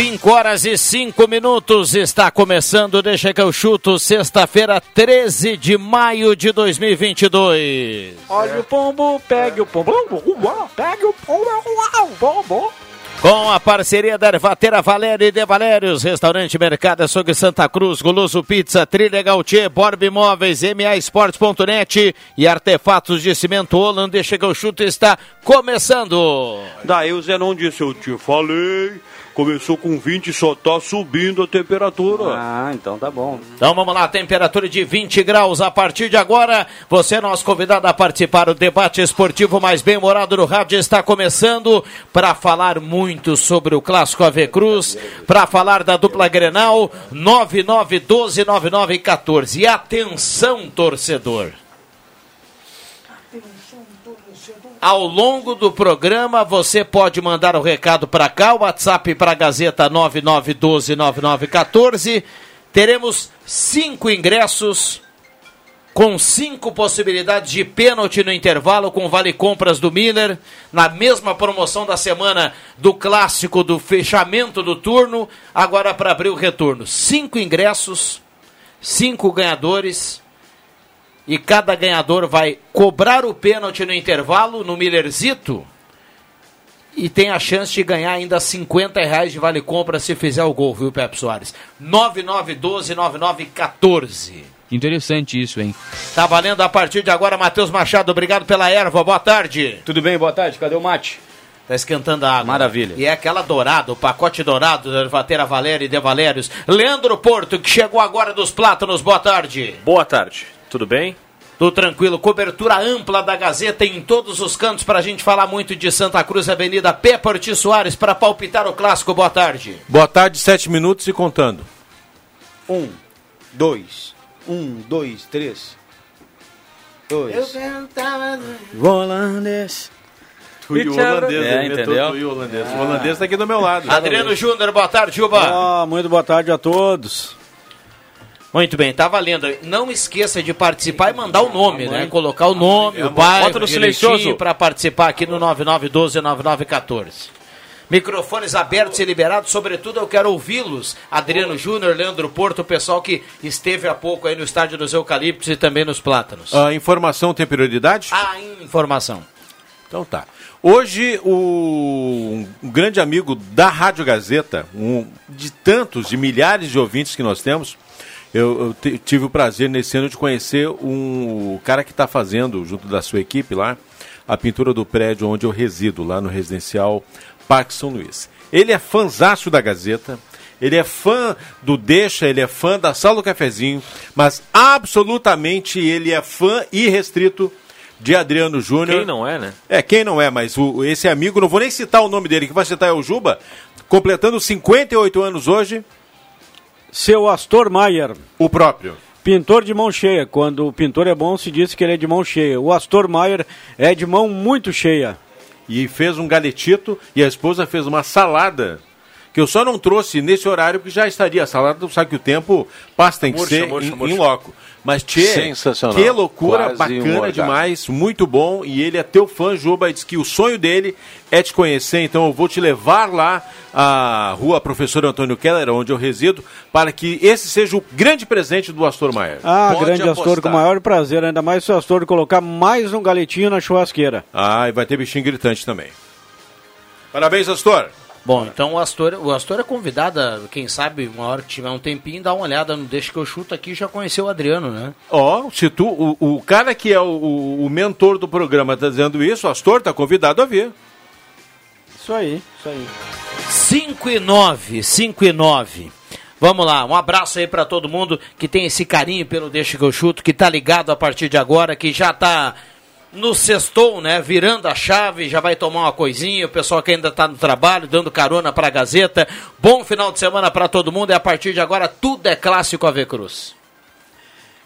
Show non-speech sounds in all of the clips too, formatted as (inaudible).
Cinco horas e cinco minutos está começando, deixa que eu chuto, sexta-feira, 13 de maio de 2022. Olha o pombo, pegue o pombo, uau, pegue o pombo, uau, pombo. Com a parceria da Ervatera Valério e de Valérios, Restaurante Mercado Açougue Santa Cruz, Goloso Pizza, Trilha Gautier, Borb Imóveis, MA Esportes.net e Artefatos de Cimento Holland, deixa que eu chuto, está começando. Daí o Zenon disse, eu te falei, começou com 20 só tá subindo a temperatura. Ah, então tá bom. Então vamos lá, temperatura de 20 graus a partir de agora. Você é nosso convidado a participar. O debate esportivo mais bem-humorado do rádio está começando para falar muito sobre o Clássico AV Cruz, para falar da dupla Grenal 99129914. E atenção, torcedor. Ao longo do programa, você pode mandar o recado para cá, o WhatsApp para a Gazeta 99129914. Teremos cinco ingressos com cinco possibilidades de pênalti no intervalo com vale compras do Miller, na mesma promoção da semana do clássico do fechamento do turno, agora para abrir o retorno. Cinco ingressos, cinco ganhadores e cada ganhador vai cobrar o pênalti no intervalo, no Millerzito, e tem a chance de ganhar ainda 50 reais de vale compra se fizer o gol, viu, Pepe Soares? 9912-9914. Interessante isso, hein? Tá valendo a partir de agora, Matheus Machado, obrigado pela erva, boa tarde. Tudo bem, boa tarde, cadê o mate? Tá esquentando a água. Maravilha. E é aquela dourada, o pacote dourado da Ervatera Valéria e de Valérios. Leandro Porto, que chegou agora dos Plátanos, boa tarde. Boa tarde, tudo bem? Tudo tranquilo, cobertura ampla da Gazeta em todos os cantos para a gente falar muito de Santa Cruz, Avenida Ortiz Soares, para palpitar o clássico. Boa tarde. Boa tarde, sete minutos e contando. Um, dois, um, dois, três. Dois. Volandes. Tu e o holandês, É, ele entendeu? Tu e o holandês. O holandês tá aqui do meu lado. Adriano Júnior, boa tarde, Juba. Ah, muito boa tarde a todos. Muito bem, tá valendo. Não esqueça de participar e mandar o nome, né? Colocar o nome, o bairro, Bota no silencioso. para participar aqui no 9912-9914. Microfones abertos e liberados, sobretudo eu quero ouvi-los. Adriano Júnior, Leandro Porto, o pessoal que esteve há pouco aí no estádio dos Eucaliptos e também nos Plátanos. A informação tem prioridade? A informação. Então tá. Hoje, o, um grande amigo da Rádio Gazeta, um de tantos, de milhares de ouvintes que nós temos, eu, eu tive o prazer nesse ano de conhecer um, o cara que está fazendo, junto da sua equipe lá, a pintura do prédio onde eu resido, lá no residencial Parque São Luís. Ele é fãzaço da Gazeta, ele é fã do Deixa, ele é fã da Sala do Cafezinho, mas absolutamente ele é fã irrestrito de Adriano Júnior. Quem não é, né? É, quem não é, mas o, esse amigo, não vou nem citar o nome dele, que vai citar é o Juba, completando 58 anos hoje, Seu Astor Maier, o próprio. pintor de mão cheia. Quando o pintor é bom, se diz que ele é de mão cheia. O Astor Maier é de mão muito cheia. E fez um galetito e a esposa fez uma salada. Que eu só não trouxe nesse horário porque já estaria. A salada, tu sabe que o tempo passa, tem que Murcha, ser murcha, em, murcha. em loco. Mas, tchê, Sensacional. que loucura, Quase um bacana orgasmo. demais, muito bom. E ele é teu fã, Juba, e diz que o sonho dele é te conhecer. Então eu vou te levar lá à rua Professor Antônio Keller, onde eu resido, para que esse seja o grande presente do Astor Maier. Ah, Pode grande apostar. Astor, com o maior prazer. Ainda mais se o Astor colocar mais um galetinho na churrasqueira. Ah, e vai ter bichinho gritante também. Parabéns, Astor. Bom, então o Astor, o Astor é convidado, quem sabe, uma hora que tiver um tempinho, dá uma olhada no Deixa que eu chuto aqui, já conheceu o Adriano, né? Ó, se tu, o, o cara que é o, o mentor do programa tá dizendo isso, o Astor tá convidado a ver. Isso aí, isso aí. 5 e 9, 5 e 9. Vamos lá, um abraço aí para todo mundo que tem esse carinho pelo Deixa que eu chuto, que tá ligado a partir de agora, que já tá no sextou, né? Virando a chave, já vai tomar uma coisinha. O pessoal que ainda está no trabalho, dando carona para a Gazeta. Bom final de semana para todo mundo. E a partir de agora, tudo é clássico a Cruz.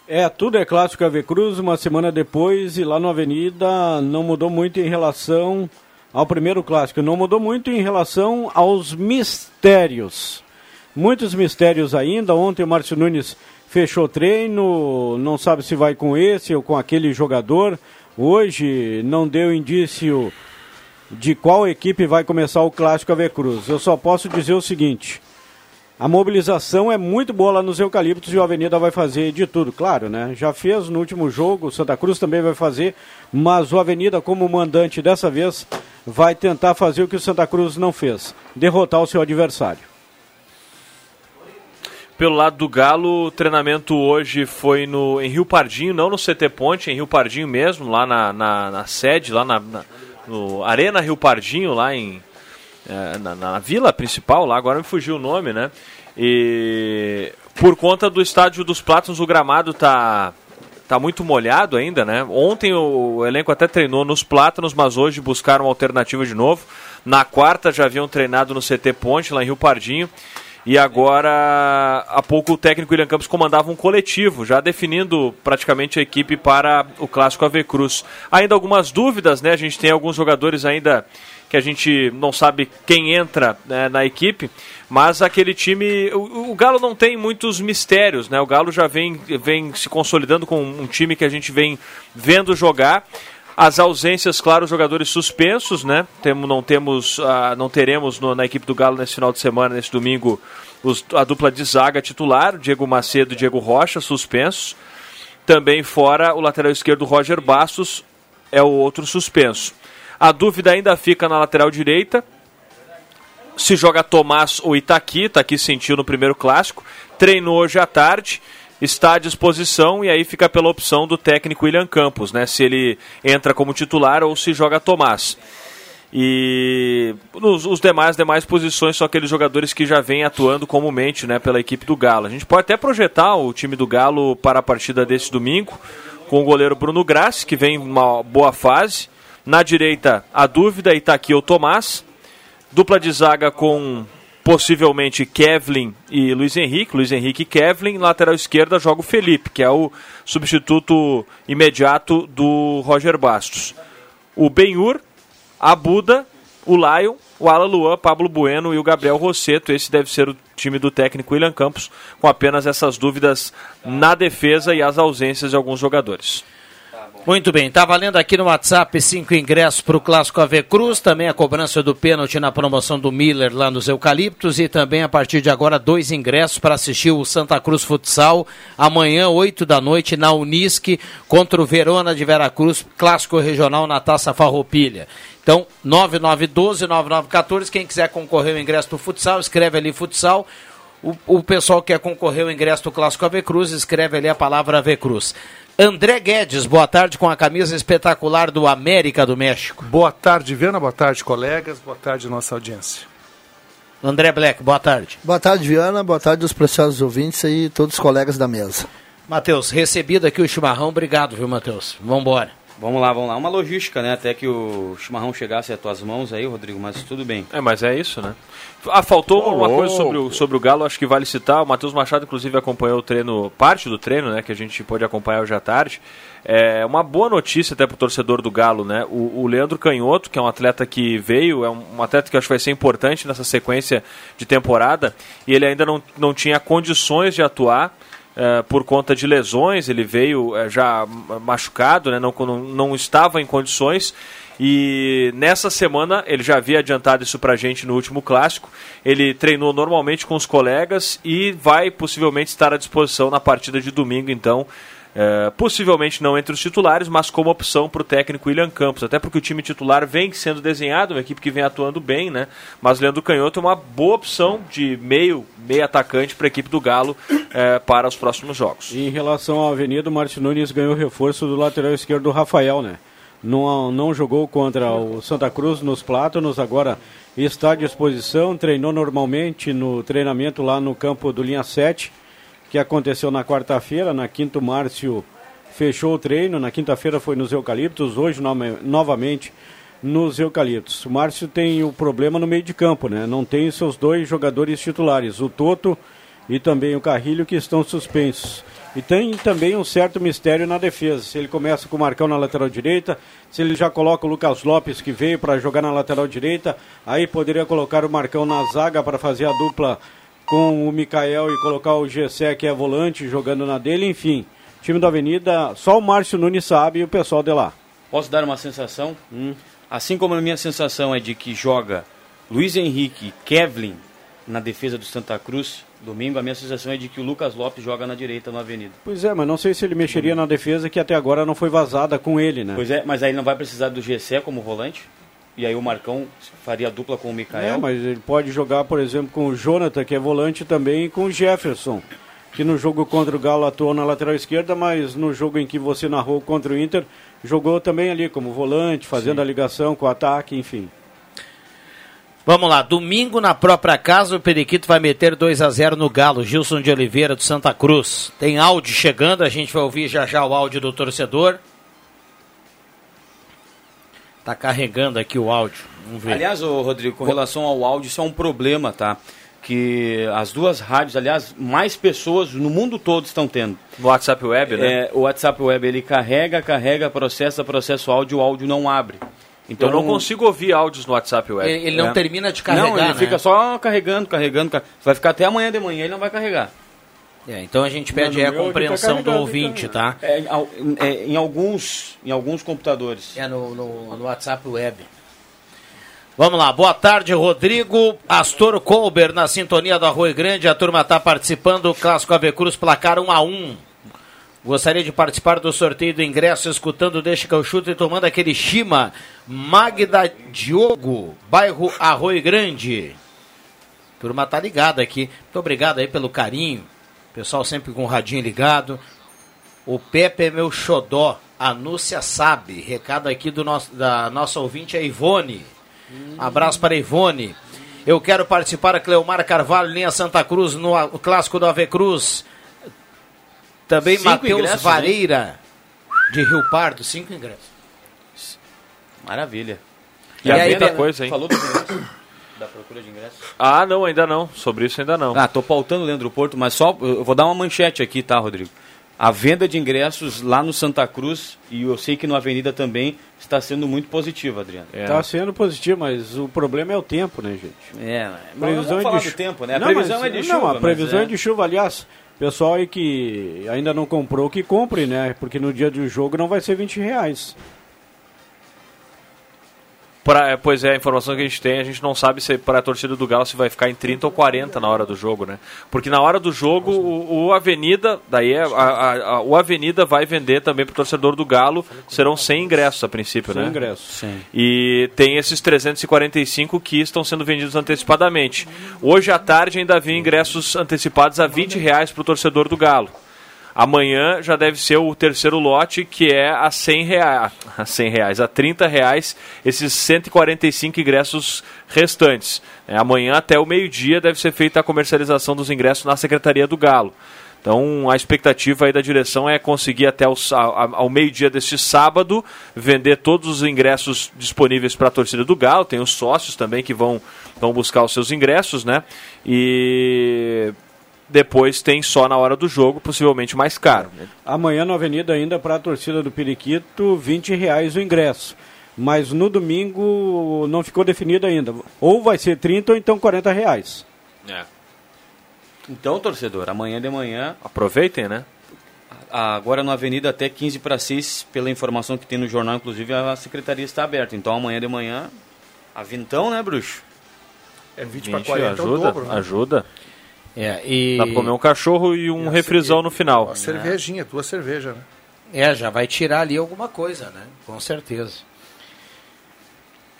É, tudo é clássico a Cruz. Uma semana depois, e lá na Avenida, não mudou muito em relação ao primeiro clássico. Não mudou muito em relação aos mistérios. Muitos mistérios ainda. Ontem o Márcio Nunes fechou treino, não sabe se vai com esse ou com aquele jogador. Hoje não deu indício de qual equipe vai começar o clássico AV Cruz. Eu só posso dizer o seguinte: a mobilização é muito boa lá nos Eucaliptos e o Avenida vai fazer de tudo, claro, né? Já fez no último jogo, o Santa Cruz também vai fazer, mas o Avenida, como mandante dessa vez, vai tentar fazer o que o Santa Cruz não fez: derrotar o seu adversário. Pelo lado do Galo, o treinamento hoje foi no, em Rio Pardinho, não no CT Ponte, em Rio Pardinho mesmo, lá na, na, na sede, lá na, na, no Arena Rio Pardinho, lá em, é, na, na, vila principal, lá agora me fugiu o nome, né? E por conta do estádio dos Plátanos, o gramado tá, tá muito molhado ainda, né? Ontem o elenco até treinou nos Plátanos, mas hoje buscaram alternativa de novo. Na quarta já haviam treinado no CT Ponte, lá em Rio Pardinho. E agora, há pouco o técnico William Campos comandava um coletivo, já definindo praticamente a equipe para o clássico AV Cruz. Ainda algumas dúvidas, né? A gente tem alguns jogadores ainda que a gente não sabe quem entra né, na equipe, mas aquele time. O, o, Galo não tem muitos mistérios, né? O Galo já vem, vem se consolidando com um time que a gente vem vendo jogar. As ausências, claro, jogadores suspensos, né? Temo, não temos, uh, não teremos no, na equipe do Galo nesse final de semana, nesse domingo, os, a dupla de zaga titular, Diego Macedo e Diego Rocha, suspensos. Também fora o lateral esquerdo Roger Bastos, é o outro suspenso. A dúvida ainda fica na lateral direita. Se joga Tomás ou Itaqui, Itaqui sentiu no primeiro clássico. Treinou hoje à tarde está à disposição e aí fica pela opção do técnico William Campos, né? Se ele entra como titular ou se joga Tomás. E nos, os demais demais posições são aqueles jogadores que já vêm atuando comumente né, pela equipe do Galo. A gente pode até projetar o time do Galo para a partida desse domingo, com o goleiro Bruno Grassi, que vem em uma boa fase. Na direita, a dúvida, Itaqui ou Tomás. Dupla de zaga com possivelmente Kevlin e Luiz Henrique, Luiz Henrique e Kevlin, lateral esquerda joga o Felipe, que é o substituto imediato do Roger Bastos. O Benhur, a Buda, o Lion, o Alan Luan, Pablo Bueno e o Gabriel Rosseto. Esse deve ser o time do técnico William Campos, com apenas essas dúvidas na defesa e as ausências de alguns jogadores. Muito bem, tá valendo aqui no WhatsApp cinco ingressos para o Clássico AV Cruz, também a cobrança do pênalti na promoção do Miller lá nos Eucaliptos e também a partir de agora dois ingressos para assistir o Santa Cruz Futsal amanhã, 8 da noite, na Unisque, contra o Verona de Veracruz, Clássico Regional na Taça Farroupilha. Então, 9912-9914, quem quiser concorrer ao ingresso do futsal, escreve ali futsal. O, o pessoal que quer concorrer ao ingresso do Clássico AV Cruz, escreve ali a palavra AV Cruz. André Guedes, boa tarde com a camisa espetacular do América do México. Boa tarde, Viana, boa tarde, colegas, boa tarde, nossa audiência. André Black, boa tarde. Boa tarde, Viana, boa tarde aos preciosos ouvintes e todos os colegas da mesa. Matheus, recebido aqui o chimarrão, obrigado, viu, Matheus? Vamos embora. Vamos lá, vamos lá. Uma logística, né? Até que o chimarrão chegasse às tuas mãos aí, Rodrigo, mas tudo bem. É, mas é isso, né? Ah, faltou uma coisa sobre o, sobre o Galo, acho que vale citar. O Matheus Machado, inclusive, acompanhou o treino, parte do treino, né? Que a gente pode acompanhar hoje à tarde. É uma boa notícia até para o torcedor do Galo, né? O, o, Leandro Canhoto, que é um atleta que veio, é um, um, atleta que acho que vai ser importante nessa sequência de temporada, e ele ainda não, não tinha condições de atuar. Uh, por conta de lesões, ele veio uh, já machucado, né? não, não, não estava em condições. E nessa semana, ele já havia adiantado isso pra gente no último clássico. Ele treinou normalmente com os colegas e vai possivelmente estar à disposição na partida de domingo, então, É, possivelmente não entre os titulares, mas como opção para o técnico William Campos. Até porque o time titular vem sendo desenhado, uma equipe que vem atuando bem, né? Mas Leandro Canhoto é uma boa opção de meio, meio atacante para a equipe do Galo é, para os próximos jogos. Em relação à Avenida, o Márcio Nunes ganhou reforço do lateral esquerdo Rafael, né? Não, não jogou contra o Santa Cruz nos Plátanos, agora está à disposição, treinou normalmente no treinamento lá no campo do Linha 7 que aconteceu na quarta-feira. Na quinta, o Márcio fechou o treino. Na quinta-feira foi nos Eucaliptos. Hoje, no, novamente, nos Eucaliptos. O Márcio tem o problema no meio de campo, né? Não tem seus dois jogadores titulares, o Toto e também o Carrilho, que estão suspensos. E tem também um certo mistério na defesa. Se ele começa com o Marcão na lateral direita, se ele já coloca o Lucas Lopes, que veio para jogar na lateral direita, aí poderia colocar o Marcão na zaga para fazer a dupla com o Mikael e colocar o Gessé, que é volante, jogando na dele, enfim. Time da Avenida, só o Márcio Nunes sabe e o pessoal de lá. Posso dar uma sensação? Hum. Assim como a minha sensação é de que joga Luiz Henrique Kevlin na defesa do Santa Cruz, domingo, a minha sensação é de que o Lucas Lopes joga na direita no Avenida. Pois é, mas não sei se ele mexeria na defesa que até agora não foi vazada com ele, né? Pois é, mas aí não vai precisar do Gessé como volante? E aí o Marcão faria dupla com o Mikael. É, mas ele pode jogar, por exemplo, com o Jonathan, que é volante também, e com o Jefferson, que no jogo contra o Galo atuou na lateral esquerda, mas no jogo em que você narrou contra o Inter, jogou também ali como volante, fazendo Sim. a ligação com o ataque, enfim. Vamos lá, domingo na própria casa o Periquito vai meter 2 a 0 no Galo, Gilson de Oliveira do Santa Cruz. Tem áudio chegando, a gente vai ouvir já já o áudio do torcedor. Tá carregando aqui o áudio. Vamos ver. Aliás, ô, Rodrigo, com relação ao áudio, isso é um problema, tá? Que as duas rádios, aliás, mais pessoas no mundo todo estão tendo. No WhatsApp Web, né? É, o WhatsApp Web, ele carrega, carrega, processa, processa o áudio, o áudio não abre. Então eu não consigo ouvir áudios no WhatsApp Web. Ele, ele não é. termina de carregar, Não, ele né? fica só carregando, carregando, Vai ficar até amanhã de manhã, ele não vai carregar. É, então a gente pede a compreensão tá do ouvinte, tá? É, é, em, alguns, em alguns computadores. É no, no, no, WhatsApp web. Vamos lá, boa tarde, Rodrigo. Astor Colber na sintonia do Arroio Grande. A turma está participando do Clássico Ave Cruz, placar 1 a 1 Gostaria de participar do sorteio do ingresso, escutando Deixa que eu chuto e tomando aquele Shima Magda Diogo, bairro Arroio Grande. Turma tá ligada aqui. Muito obrigado aí pelo carinho. Pessoal sempre com o radinho ligado. O Pepe é meu xodó. A Núcia sabe. Recado aqui do nosso, da nossa ouvinte, a Ivone. Abraço para a Ivone. Eu quero participar, a Cleomar Carvalho, linha Santa Cruz, no, no clássico do Ave Cruz. Também Matheus Vareira, hein? de Rio Pardo, cinco ingressos. Maravilha. E, e a aí, coisa, hein? Falou do ingresso? Da procura de ingressos? Ah, não, ainda não. Sobre isso ainda não. Ah, tô pautando o Leandro Porto, mas só eu vou dar uma manchete aqui, tá, Rodrigo? A venda de ingressos lá no Santa Cruz e eu sei que no Avenida também está sendo muito positiva, Adriano. Está é. Tá sendo positivo, mas o problema é o tempo, né, gente? É, previsão não de, de tempo, né? A não, previsão mas, é de chuva. Não, a previsão é... é de chuva, aliás. Pessoal aí que ainda não comprou, que compre, né? Porque no dia do jogo não vai ser 20 reais. Pra, é, pois é, a informação que a gente tem, a gente não sabe se para a torcida do Galo se vai ficar em 30 ou 40 na hora do jogo, né? Porque na hora do jogo, o, o Avenida, daí é, a, a, a, o Avenida vai vender também para o torcedor do Galo, serão 100 ingressos a princípio, 100 né? ingressos. Sim. E tem esses 345 que estão sendo vendidos antecipadamente. Hoje à tarde ainda havia ingressos antecipados a 20 reais para o torcedor do Galo. Amanhã já deve ser o terceiro lote, que é a 100 reais, a 100 reais, a 30 reais, esses 145 ingressos restantes. É, amanhã até o meio-dia deve ser feita a comercialização dos ingressos na Secretaria do Galo. Então a expectativa aí da direção é conseguir até o, ao, ao meio-dia deste sábado vender todos os ingressos disponíveis para a torcida do Galo. Tem os sócios também que vão, vão buscar os seus ingressos, né? E depois tem só na hora do jogo, possivelmente mais caro. Amanhã na Avenida ainda para a torcida do Periquito, 20 reais o ingresso. Mas no domingo não ficou definido ainda. Ou vai ser 30 ou então 40 reais. É. Então, torcedor, amanhã de manhã. Aproveitem, né? Agora na Avenida até 15 para 6, pela informação que tem no jornal, inclusive a secretaria está aberta. Então amanhã de manhã, a vintão, né, bruxo? É 20, 20 para 40 ajuda, é o dobro. Né? Ajuda. É, e... Dá pra comer um cachorro e um refrisão no final. Uma cervejinha, duas cervejas, né? É, já vai tirar ali alguma coisa, né? Com certeza.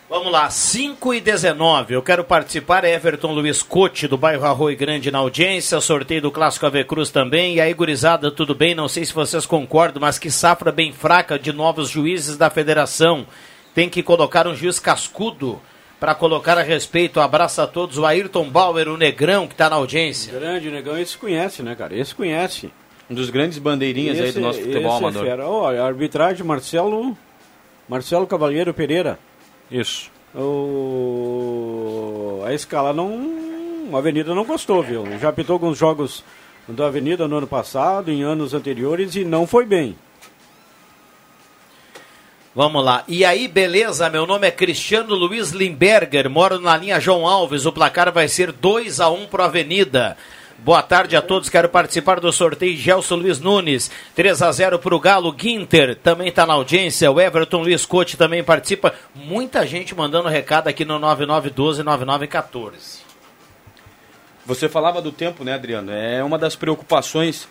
Vamos lá, 5 e 19. Eu quero participar. Everton Luiz Cote, do bairro Arroio Grande, na audiência. Sorteio do Clássico Ave Cruz também. E aí, gurizada, tudo bem? Não sei se vocês concordam, mas que safra bem fraca de novos juízes da federação. Tem que colocar um juiz cascudo para colocar a respeito. Abraço a todos. O Ayrton Bauer, o Negrão, que está na audiência. Grande Negão, esse conhece, né, cara? Esse conhece. Um dos grandes bandeirinhas aí do nosso futebol esse é amador. fera. Ó, a arbitragem, Marcelo, Marcelo Cavalheiro Pereira. Isso. O... A escala não. A Avenida não gostou, viu? Já apitou alguns jogos da Avenida no ano passado, em anos anteriores, e não foi bem. Vamos lá. E aí, beleza? Meu nome é Cristiano Luiz Limberger, moro na linha João Alves. O placar vai ser 2 a 1 pro Avenida. Boa tarde a todos, quero participar do sorteio Gelson Luiz Nunes, 3 a 0 para o Galo, Guinter também está na audiência, o Everton Luiz Cote também participa, muita gente mandando recado aqui no 9912-9914. Você falava do tempo, né, Adriano? É uma das preocupações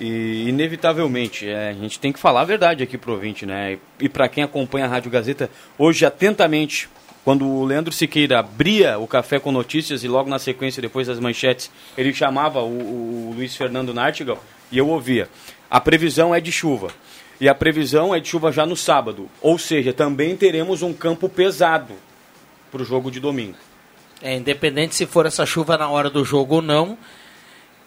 e, inevitavelmente, é, a gente tem que falar a verdade aqui pro ouvinte, né? E para quem acompanha a Rádio Gazeta hoje atentamente, quando o Leandro Siqueira abria o Café com Notícias e logo na sequência, depois das manchetes, ele chamava o, o Luiz Fernando Nartigal e eu ouvia. A previsão é de chuva. E a previsão é de chuva já no sábado. Ou seja, também teremos um campo pesado para o jogo de domingo. É, independente se for essa chuva na hora do jogo ou não,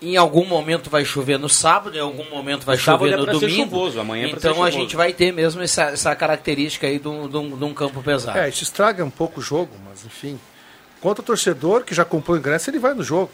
em algum momento vai chover no sábado, em algum momento vai sábado chover é no domingo. chuvoso, amanhã é então ser a gente vai ter mesmo essa, essa característica aí de um, de um- de um campo pesado. É, isso estraga um pouco o jogo, mas enfim. Quanto ao torcedor que já comprou o ingresso, ele vai no jogo.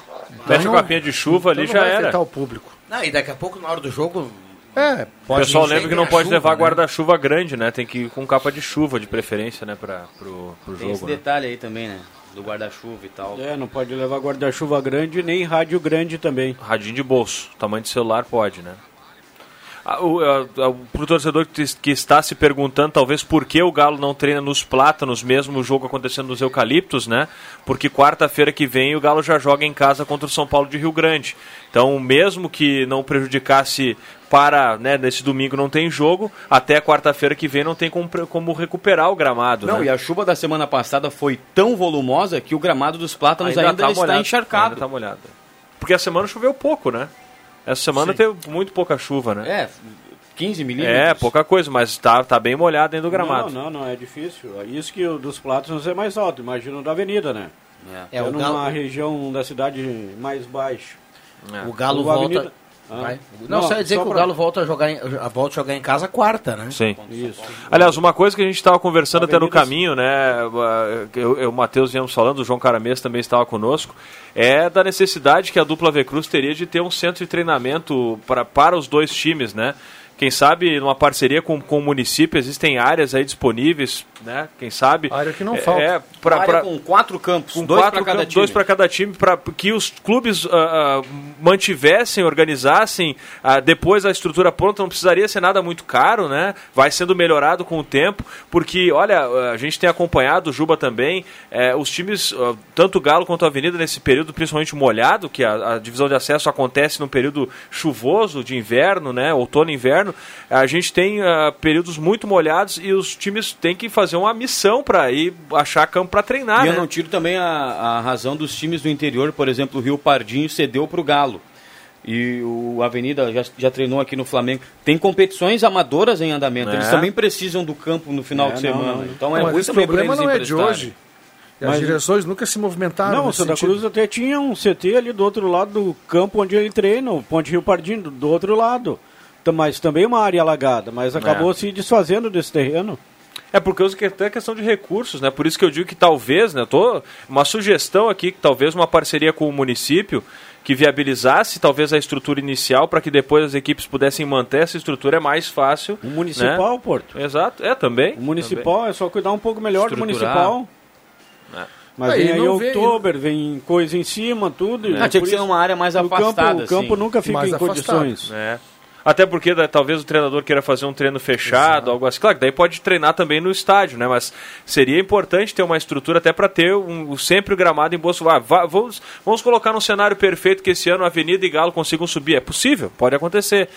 Mete Então a capinha de chuva então ali não já vai era. afetar o público. Não, e daqui a pouco, na hora do jogo, É, O pessoal lembra que não pode chuva, levar né? guarda-chuva grande, né? Tem que ir com capa de chuva, de preferência, né? Pra, pro, pro Tem esse jogo. Né? detalhe aí também, né? Do guarda-chuva e tal. É, não pode levar guarda-chuva grande nem rádio grande também. Radinho de bolso, tamanho de celular pode, né? Ah, o, ah, ah, pro torcedor que, que está se perguntando, talvez, por que o Galo não treina nos Plátanos, mesmo o jogo acontecendo nos Eucaliptos, né? Porque quarta-feira que vem o Galo já joga em casa contra o São Paulo de Rio Grande. Então, mesmo que não prejudicasse para, né, nesse domingo não tem jogo, até quarta-feira que vem não tem como, como recuperar o gramado, Não, né? e a chuva da semana passada foi tão volumosa que o gramado dos plátanos ainda, tá está molhado, encharcado. Ainda tá molhado. Porque a semana choveu pouco, né? Essa semana Sim. teve muito pouca chuva, né? É, 15 milímetros. É, pouca coisa, mas tá, tá bem molhado dentro do gramado. Não, não, não, é difícil. Isso que o dos Plátanos é mais alto, imagina o da Avenida, né? É, É, o numa Galo- região da cidade mais baixa. o Galo O volta. Avenida- Ah. Vai. Não, só ia dizer só que o pra- Galo volta a jogar em, volta a jogar em casa quarta, né? Sim. Isso. Aliás, uma coisa que a gente estava conversando até no caminho, né? Eu, eu, o Matheus viemos falando, o João Caramês também estava conosco, é da necessidade que a dupla V Cruz teria de ter um centro de treinamento pra, para os dois times, né? Quem sabe numa parceria com, com o município existem áreas aí disponíveis, né? Quem sabe. Área que não é, falta. É, pra, Uma área pra- com quatro campos, com dois para cada campos, time. dois para cada time, para que os clubes ah, ah, mantivessem, organizassem ah, depois a estrutura pronta, não precisaria ser nada muito caro, né? Vai sendo melhorado com o tempo, porque, olha, a gente tem acompanhado, o Juba também, eh, os times, tanto o Galo quanto a Avenida, nesse período principalmente molhado, que a, a divisão de acesso acontece num período chuvoso de inverno, né? Outono e inverno, a gente tem ah, períodos muito molhados e os times têm que fazer uma missão para ir achar campo para treinar, E eu né? não tiro também a, a razão dos times do interior, por exemplo, o Rio Pardinho cedeu para o Galo. E o Avenida já, já treinou aqui no Flamengo. Tem competições amadoras em andamento. É. Eles também precisam do campo no final É, de semana. não. Então Não, é mas muito problema eles não é de hoje. E as Mas- direções nunca se movimentaram. Não, o Santa sentido. Cruz até tinha um CT ali do outro lado do campo onde ele treina, o Ponte Rio Pardinho, do outro lado. Tam- Mas também uma área alagada, mas acabou se desfazendo desse terreno. É porque eu que é questão de recursos, né? Por isso que eu digo que talvez, né? Tô uma sugestão aqui que talvez uma parceria com o município que viabilizasse talvez a estrutura inicial para que depois as equipes pudessem manter essa estrutura é mais fácil. O municipal, Porto. Exato, é também. O municipal é só cuidar um pouco melhor do municipal. Mas Aí vem aí vem- outubro, vem coisa em cima, tudo. e Ah, tinha que ser uma área mais o campo, afastada. o campo assim. nunca fica Mais em afastado. condições. É. Até porque né, talvez o treinador queira fazer um treino fechado, algo assim. Claro, que daí pode treinar também no estádio, né? Mas seria importante ter uma estrutura até para ter um, sempre o gramado em boas. Ah, vá- vamos, vamos colocar num cenário perfeito que esse ano Avenida e Galo consigam subir. É possível, pode acontecer.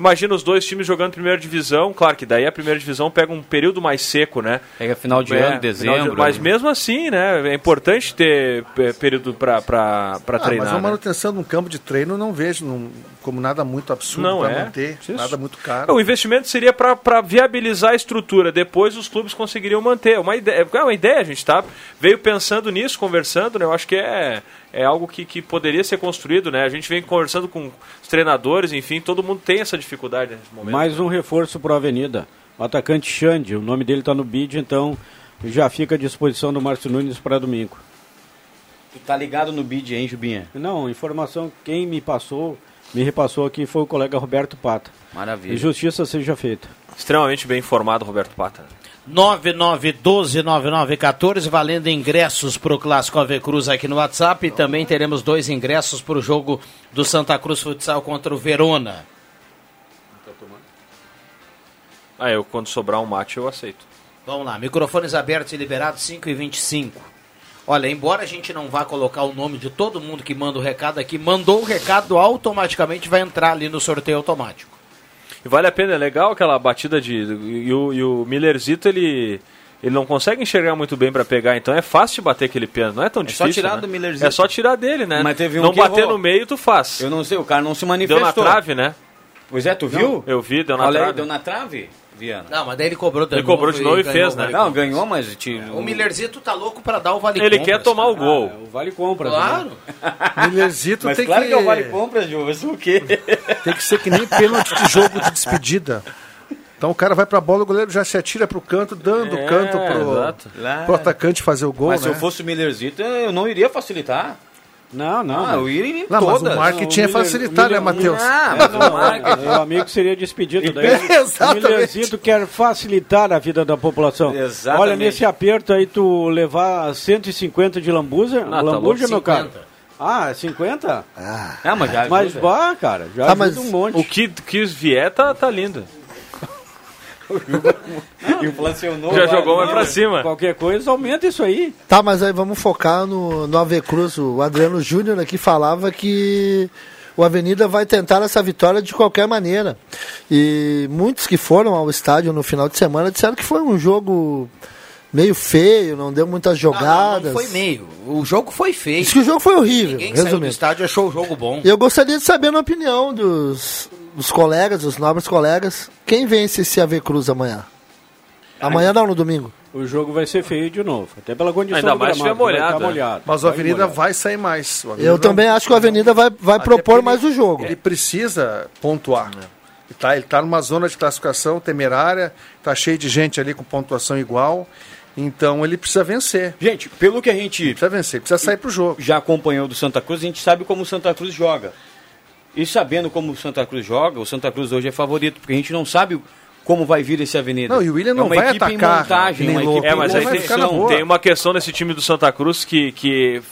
Imagina os dois times jogando primeira divisão, claro que daí a primeira divisão pega um período mais seco, né? Pega final de É, ano, final de- dezembro. mas mesmo assim, né? É importante ter é, período para Ah, treinar. mas a né? manutenção de um campo de treino eu não vejo num- como nada muito absurdo Não para é. manter, Isso. nada muito caro. O investimento seria para viabilizar a estrutura. Depois os clubes conseguiriam manter. Uma ideia, é uma ideia, a gente tá, veio pensando nisso, conversando, né? Eu acho que é, é algo que, que poderia ser construído, né? A gente vem conversando com os treinadores, enfim, todo mundo tem essa dificuldade nesse momento. Mais um reforço para a Avenida. O atacante Xande, o nome dele está no bid, então já fica à disposição do Márcio Nunes para domingo. Tu tá ligado no bid, hein, Jubinha? Não, informação, quem me passou, me repassou aqui foi o colega Roberto Pata. Maravilha. E justiça seja feita. Extremamente bem informado, Roberto Pata. 99129914, valendo ingressos para o Clássico AV Cruz aqui no WhatsApp. E também teremos dois ingressos para o jogo do Santa Cruz Futsal contra o Verona. Ah, eu quando sobrar um mate eu aceito. Vamos lá, microfones abertos e liberados 5 e 25. Olha, embora a gente não vá colocar o nome de todo mundo que manda o recado aqui, mandou o recado, automaticamente vai entrar ali no sorteio automático. E vale a pena, é legal aquela batida de. E o, e o Millerzito, ele. Ele não consegue enxergar muito bem pra pegar, então é fácil de bater aquele pênalti, não é tão É só difícil. tirar né? do Millerzito. É só tirar dele, né? Mas teve um não que bater errou. no meio, tu faz. Eu não sei, o cara não se Deu manifestou. na trave, né? Pois é, tu viu? Eu vi, deu na Olha aí, trave. deu na trave, Viana. Não, mas daí ele cobrou de Ele cobrou de novo e fez, né? Não, ganhou, mas... Te... O Millerzito tá louco pra dar o vale Ele compras, quer tomar o cara. gol. O Vale Compras. Claro. (laughs) Millerzito Mas tem claro que, que é o Vale Compras, Ju, mas o quê? (laughs) tem que ser que nem pênalti de jogo de despedida. Então o cara vai pra bola, o goleiro já se atira pro canto, dando É, o canto pro, exato. Pro atacante fazer o gol, Mas se né? eu fosse o Millerzito, eu não iria facilitar. Não, não. Ah, eu iria em Não, mas todas. o marketing Não, é o Miller- facilitar, o né, Matheus? Ah, É, mas não, o marketing... Meu amigo seria despedido. (laughs) Daí, Exatamente. O Millerzito quer facilitar a vida da população. Exatamente. Olha, nesse aperto aí, tu levar 150 de lambuja, tá lambuja, meu 50. cara? Ah, 50? Ah, mas já Mas, ajuda. bah, cara, já Tá, ajuda mas um monte. O que, que vier tá, tá lindo. (laughs) Inflacionou. Já jogou mais pra cima. Qualquer coisa, aumenta isso aí. Tá, mas aí vamos focar no, no Ave Cruz. O Adriano Júnior aqui falava que o Avenida vai tentar essa vitória de qualquer maneira. E muitos que foram ao estádio no final de semana disseram que foi um jogo meio feio, não deu muitas Não, não, jogadas. não foi meio. O jogo foi feio. Diz que o jogo foi horrível, Ninguém que saiu do resumindo. estádio achou o jogo bom. Eu gostaria de saber, na opinião dos, dos colegas, dos nobres colegas, quem vence esse AV Cruz amanhã? Amanhã não, no domingo. O jogo vai ser feio de novo. Até pela condição Ainda do mais se gramado, tiver que vai molhado, molhado. Mas o Avenida molhado. vai sair mais. Eu vai- também acho que o Avenida vai, vai Até propor mais o jogo. Ele precisa pontuar. Ele tá, ele tá numa zona de classificação temerária, tá cheio de gente ali com pontuação igual. Então ele precisa vencer. Gente, pelo que a gente Precisa vencer, precisa sair pro jogo. já acompanhou do Santa Cruz, a gente sabe como o Santa Cruz joga. E sabendo como o Santa Cruz joga, o Santa Cruz hoje é favorito, porque a gente não sabe como vai vir esse Avenida. Não, e o William é não uma vai equipe atacar, em montagem, nem uma louco. equipe É, mas aí tem, tem uma questão nesse time do Santa Cruz que, que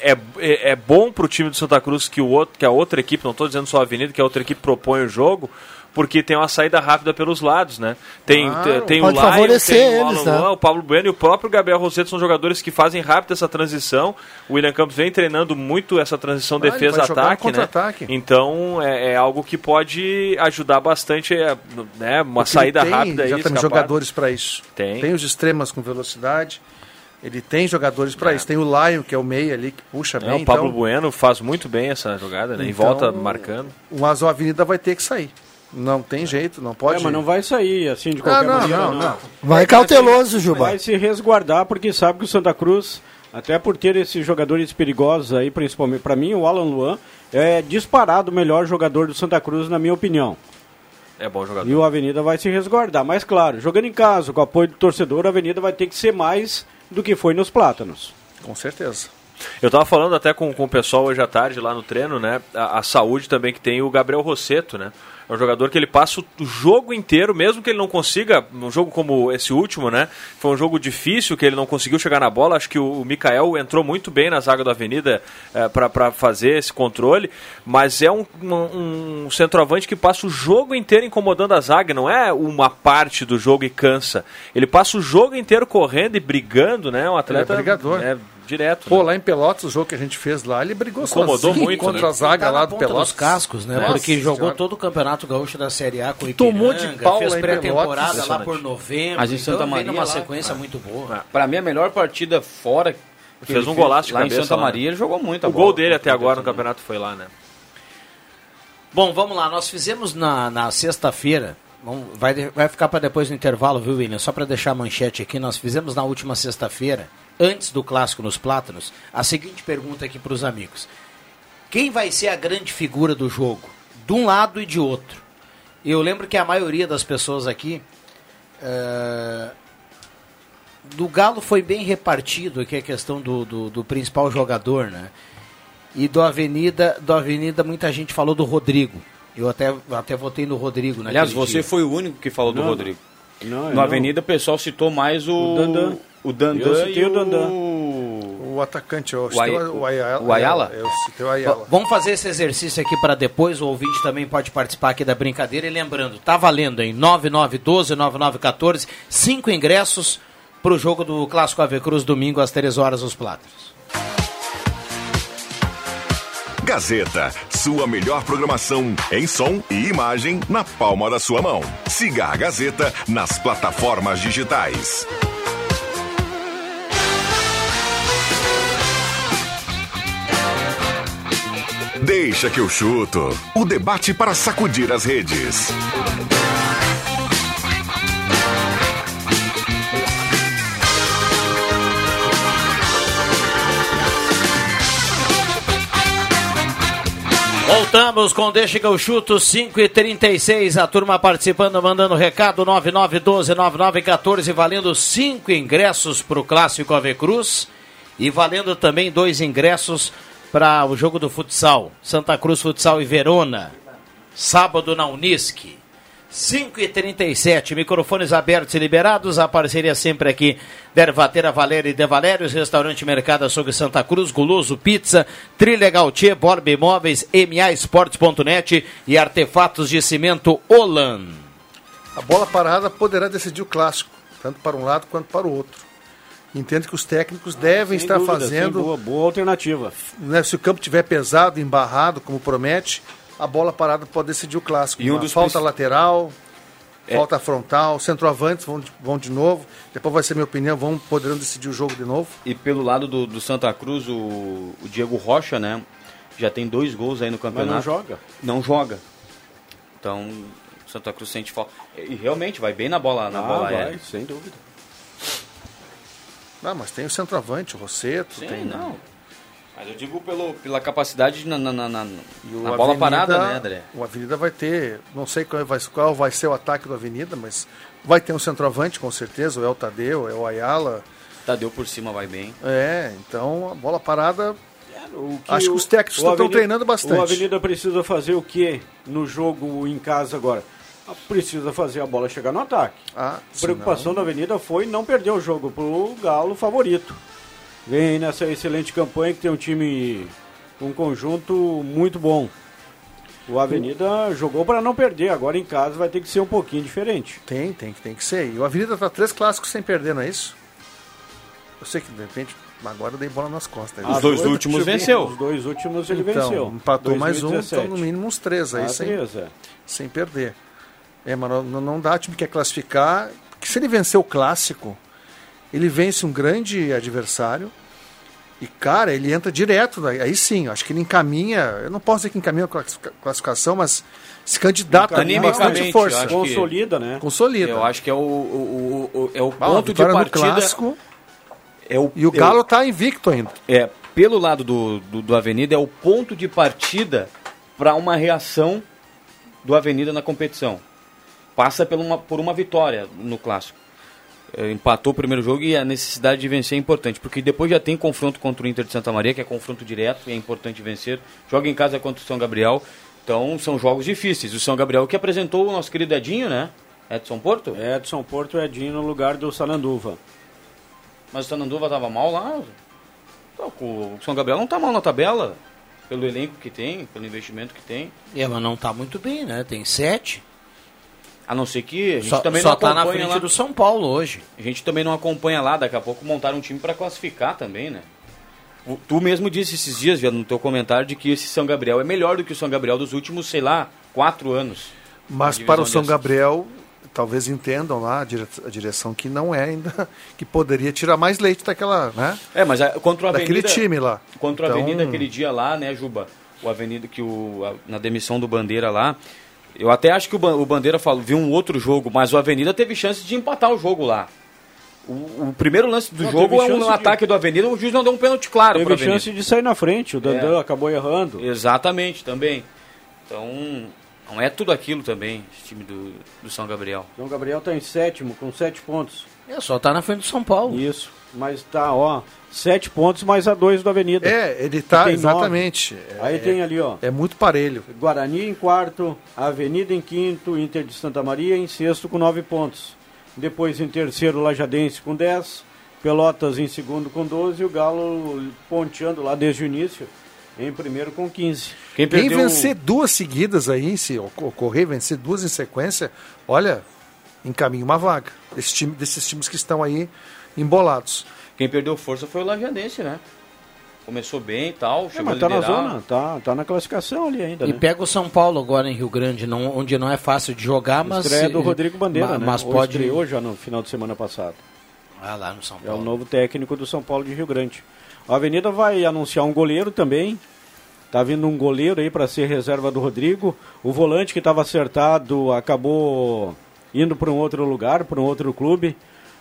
é, é, é bom pro time do Santa Cruz que, o outro, que a outra equipe, não estou dizendo só a Avenida, que a outra equipe propõe o jogo, porque tem uma saída rápida pelos lados, né? Tem, Claro. tem, tem o Lion, favorecer tem o Alan né? Luan, o Pablo Bueno e o próprio Gabriel Rosseto são jogadores que fazem rápido essa transição. O William Campos vem treinando muito essa transição Ah, defesa-ataque, né? Então é, é algo que pode ajudar bastante, é, né? Uma Porque saída tem rápida aí. exatamente escapar. jogadores para isso. Tem. Tem os extremas com velocidade. Ele tem jogadores para isso. Tem o Lion, que é o meio ali, que puxa É, bem. o Pablo então, Bueno faz muito bem essa jogada, né? Em Então, volta marcando. Mas o Avenida vai ter que sair. Não tem jeito, não pode. É, mas não vai sair assim de Ah, qualquer não, maneira. não, não. Vai cauteloso, Juba. Vai se resguardar porque sabe que o Santa Cruz, até por ter esses jogadores perigosos aí, principalmente para mim, o Alan Luan é disparado o melhor jogador do Santa Cruz, na minha opinião. É bom jogador. E o Avenida vai se resguardar. Mas claro, jogando em casa, com o apoio do torcedor, a Avenida vai ter que ser mais do que foi nos Plátanos. Com certeza. Eu tava falando até com, com o pessoal hoje à tarde lá no treino, né? A, a saúde também que tem o Gabriel Rosseto, né? É um jogador que ele passa o jogo inteiro, mesmo que ele não consiga, um jogo como esse último, né? Foi um jogo difícil, que ele não conseguiu chegar na bola. Acho que o, o Mikael entrou muito bem na zaga da Avenida é, para fazer esse controle, mas é um, um, um centroavante que passa o jogo inteiro incomodando a zaga, não é uma parte do jogo e cansa. Ele passa o jogo inteiro correndo e brigando, né? Um atleta. Ele é brigador. É, direto. Pô, né? lá em Pelotas, o jogo que a gente fez lá, ele brigou Incomodou sozinho muito, contra né? a zaga lá do Pelotas. dos cascos, né? Nossa Porque jogou Senhora. todo o Campeonato Gaúcho da Série A com o Tomou Ipiranga, de pau fez pré-temporada lá por novembro. Mas em então Santa vem Maria numa lá, sequência ah. muito boa. Para mim, a melhor partida fora. que Fez um golaço de lá cabeça em Santa lá, né? Maria, ele jogou muito. a O bola. gol dele até agora no campeonato foi lá, né? Bom, vamos lá. Nós fizemos na, na sexta-feira. Vai, vai ficar para depois no intervalo, viu, William? Só para deixar a manchete aqui. Nós fizemos na última sexta-feira, antes do clássico nos Plátanos, a seguinte pergunta aqui para os amigos: Quem vai ser a grande figura do jogo? De um lado e de outro. Eu lembro que a maioria das pessoas aqui. eh, do Galo foi bem repartido aqui a questão do, do, do principal jogador, né? E do Avenida, do Avenida muita gente falou do Rodrigo. Eu até, até votei no Rodrigo, né? Aliás, você foi o único que falou do Não, Rodrigo. Não, No Avenida, o pessoal citou mais o, O Dandan. O Dandan Eu citei e o Dandan. O atacante, eu O citei Ai- o, o Ayala. o Ayala? Eu citei o Ayala. Vamos fazer esse exercício aqui para depois. O ouvinte também pode participar aqui da brincadeira. E lembrando, tá valendo em 9912, 9914, cinco ingressos para o jogo do Clássico Ave Cruz, domingo às 3 horas, os Plátanos. Gazeta, sua melhor programação em som e imagem na palma da sua mão. Siga a Gazeta nas plataformas digitais. Deixa que eu chuto. O debate para sacudir as redes. Voltamos com Deixa que eu chuto 5 e 36 A turma participando, mandando recado 9912-9914, valendo cinco ingressos para o Clássico Ave Cruz e valendo também dois ingressos para o jogo do futsal. Santa Cruz Futsal e Verona. Sábado na Unisque. 5 e 37 microfones abertos e liberados, a parceria sempre aqui da Ervatera Valéria e De Valérios, Restaurante Mercado Açougue Santa Cruz, Guloso Pizza, Trilegal Tchê, Borba Imóveis, MAEsportes.net e Artefatos de Cimento Olan. A bola parada poderá decidir o clássico, tanto para um lado quanto para o outro. Entendo que os técnicos devem Sem estar dúvida, fazendo, boa, boa alternativa. né, se o campo tiver pesado, embarrado, como promete, a bola parada pode decidir o clássico. E um Uma dos falta lateral, É. falta frontal, centroavantes vão, de- vão de novo. Depois vai ser minha opinião, vão poderão decidir o jogo de novo. E pelo lado do, do Santa Cruz, o, o Diego Rocha, né? Já tem dois gols aí no Mas campeonato. não joga. Não joga. Então, o Santa Cruz sente falta. E realmente vai bem na bola, na Ah, bola vai, aérea. sem dúvida. Ah, mas tem o centroavante, o Rosseto, Sim, tem não. Mas eu digo pelo, pela capacidade na, na, na, na- o bola Avenida- parada, né, André? O Avenida vai ter, não sei qual vai, qual vai ser o ataque do Avenida, mas vai ter um centroavante com certeza, o El Tadeu, é o Ayala. Tadeu por cima vai bem. É, então a bola parada. O Acho que os técnicos o estão treinando bastante. O Avenida precisa fazer o que no jogo em casa agora? Precisa fazer a bola chegar no ataque. Ah, A preocupação da Avenida foi não perder o jogo pro Galo favorito. Vem aí nessa excelente campanha que tem um time, um conjunto muito bom. O Avenida jogou para não perder, agora em casa vai ter que ser um pouquinho diferente. Tem, tem, tem que ser. E o Avenida está três clássicos sem perder, não é isso? Eu sei que de repente agora eu dei bola nas costas. Os dois últimos venceu. Os dois últimos ele então, venceu. Empatou mais um, 2017. então no mínimo uns três aí Ah, sem, três, é. sem perder. É, mas não, não dá, time que quer classificar. Porque se ele vencer o clássico, ele vence um grande adversário. E, cara, ele entra direto. Aí sim, acho que ele encaminha. Eu não posso dizer que encaminha a classifica- classificação, mas se candidata com Animicamente, bastante força. Consolida, né? Consolida. Eu acho que é o, o, o- o- é o Ah, ponto de partida. clássico. É o, E o é Galo tá invicto ainda. É, pelo lado do, do, do Avenida, é o ponto de partida para uma reação do Avenida na competição. Passa por uma, por uma vitória no clássico. É, empatou o primeiro jogo e a necessidade de vencer é importante, porque depois já tem confronto contra o Inter de Santa Maria, que é confronto direto e é importante vencer. Joga em casa contra o São Gabriel. Então são jogos difíceis. O São Gabriel que apresentou o nosso querido Edinho, né? Edson Porto? Edson Porto e Edinho no lugar do Sananduva. Mas o Sananduva tava mal lá. O São Gabriel não tá mal na tabela. Pelo elenco que tem, pelo investimento que tem. É, mas não tá muito bem, né? Tem sete. A não ser que a gente Só, também só não tá na acompanha frente lá. do São Paulo hoje. A gente também não acompanha lá, daqui a pouco montaram um time para classificar também, né? O- Tu mesmo disse esses dias, Viado, no teu comentário, de que esse São Gabriel é melhor do que o São Gabriel dos últimos, sei lá, quatro anos. Mas para o São acesso. Gabriel, talvez entendam lá a, dire- a direção que não é ainda, (laughs) que poderia tirar mais leite daquela, né? É, mas a, contra o Daquele Avenida... time lá. Contra o Então- Avenida aquele dia lá, né, Juba? O Avenida que o... a- na demissão do Bandeira lá... Eu até acho que o, Ban- o Bandeira falou, viu um outro jogo, mas o Avenida teve chance de empatar o jogo lá. O, o primeiro lance do Não, jogo é um de- ataque do Avenida, o juiz não deu um pênalti claro Teve chance de sair na frente, o Dandan É. acabou errando. Exatamente, também. Então, não é tudo aquilo também, esse time do, do São Gabriel. Então o Gabriel está em sétimo, com sete pontos. É, só tá na frente do São Paulo. Isso, mas tá, ó, sete pontos mais a dois do Avenida. É, ele tá, nove. exatamente. Aí É- tem ali, ó, É muito parelho. Guarani em quarto, Avenida em quinto, Inter de Santa Maria em sexto com nove pontos. Depois em terceiro, Lajadense com 10, Pelotas em segundo com 12 e o Galo ponteando lá desde o início em primeiro com 15. Quem Quem vencer duas seguidas aí, se oc- ocorrer, vencer duas em sequência, olha, encaminha uma vaga. Esse time, desses times que estão aí embolados. Quem perdeu força foi o Lajadense, né? Começou bem e tal, É, chegou mas a tá na zona, tá, tá na classificação ali ainda, E né? pega o São Paulo agora em Rio Grande, não- onde não é fácil de jogar, mas. Estreia do Rodrigo Bandeira, ma- né? Mas Ou pode. estreou já no final de semana passado. Ah, lá no São É o Paulo. novo técnico do São Paulo de Rio Grande. A Avenida vai anunciar um goleiro também. Tá vindo um goleiro aí para ser reserva do Rodrigo. O volante que estava acertado acabou indo para um outro lugar, para um outro clube.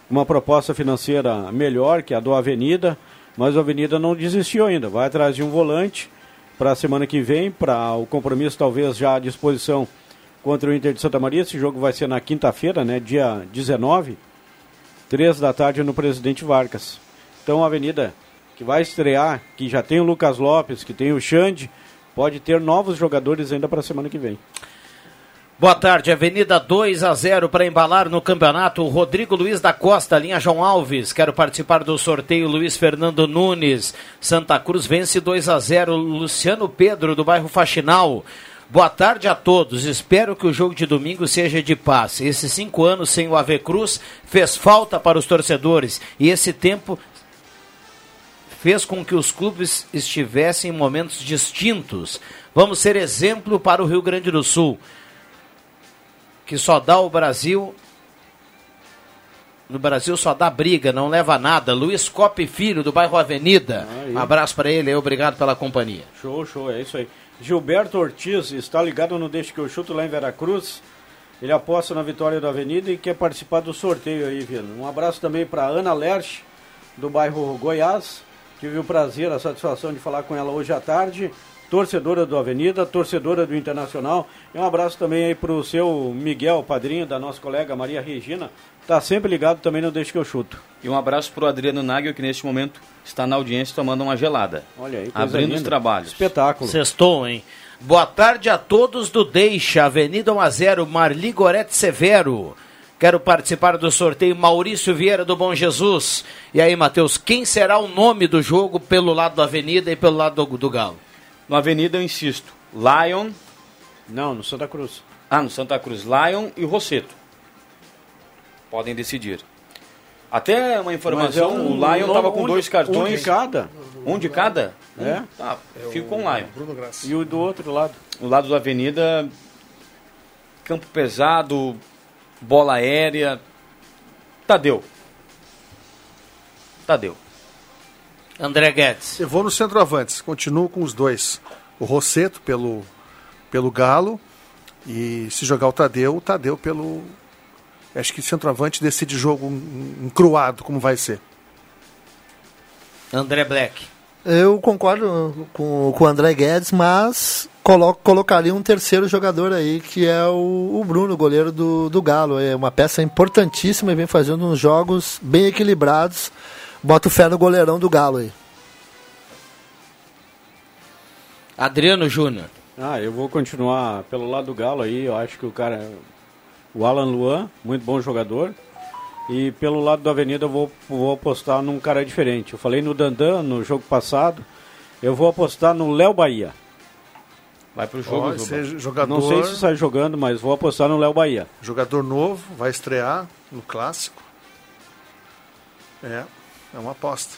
Uma proposta financeira melhor que a do Avenida, mas o Avenida não desistiu ainda. Vai atrás de um volante para a semana que vem, para o compromisso talvez já à disposição contra o Inter de Santa Maria. Esse jogo vai ser na quinta-feira, né, dia 19. Três da tarde no Presidente Vargas. Então a Avenida que vai estrear, que já tem o Lucas Lopes, que tem o Xande, pode ter novos jogadores ainda para a semana que vem. Boa tarde, Avenida 2 a 0 para embalar no campeonato. Rodrigo Luiz da Costa, linha João Alves. Quero participar do sorteio Luiz Fernando Nunes. Santa Cruz vence 2 a 0 Luciano Pedro, do bairro Faxinal. Boa tarde a todos. Espero que o jogo de domingo seja de paz. Esses cinco anos sem o Ave Cruz fez falta para os torcedores. E esse tempo fez com que os clubes estivessem em momentos distintos. Vamos ser exemplo para o Rio Grande do Sul, que só dá o Brasil. No Brasil só dá briga, não leva nada. Luiz Cope Filho, do bairro Avenida. Aí. Um abraço para ele, obrigado pela companhia. Show, show, é isso aí. Gilberto Ortiz está ligado no Deixa que eu chuto lá em Veracruz. Ele aposta na vitória da Avenida e quer participar do sorteio aí, Vila. Um abraço também para Ana Lerch, do bairro Goiás. Tive o prazer, a satisfação de falar com ela hoje à tarde. Torcedora do Avenida, torcedora do Internacional. E um abraço também aí para o seu Miguel, padrinho da nossa colega Maria Regina. Está sempre ligado também no Deixa que eu chuto. E um abraço pro Adriano Nagel, que neste momento está na audiência tomando uma gelada. Olha aí, Abrindo linda. os trabalhos. Espetáculo. Sextou, hein? Boa tarde a todos do Deixa, Avenida 1 a 0, Marli Gorete Severo. Quero participar do sorteio Maurício Vieira do Bom Jesus. E aí, Matheus, quem será o nome do jogo pelo lado da Avenida e pelo lado do, do Galo? No Avenida, eu insisto, Lion, Não, no Santa Cruz. ah, no Santa Cruz, Lion e Rosseto. Podem decidir. Até uma informação, é um- o Lion estava com um dois de- cartões. Um de cada. Um de cada? É. Um? Tá, fico com o Lion. Bruno Graça. E o do outro lado. No lado da avenida, campo pesado, bola aérea. Tadeu. Tadeu. André Guedes. Eu vou no centroavantes, continuo com os dois. O Rosseto pelo, pelo Galo e se jogar o Tadeu, o Tadeu pelo. Acho que centroavante decide jogo um, um cruado, como vai ser. André Black. Eu concordo com, com o André Guedes, mas coloco, colocaria um terceiro jogador aí, que é o, o Bruno, goleiro do, do Galo. É uma peça importantíssima e vem fazendo uns jogos bem equilibrados. Boto fé no goleirão do Galo aí. Adriano Júnior. Ah, eu vou continuar pelo lado do Galo aí. Eu acho que o cara. O Alan Luan, muito bom jogador. E pelo lado da Avenida eu vou, vou apostar num cara diferente. Eu falei no Dandan no jogo passado. Eu vou apostar no Léo Bahia. Vai pro jogo, Juba. é jogador, Não sei se sai jogando, mas vou apostar no Léo Bahia. jogador novo, vai estrear no clássico. É, é uma aposta.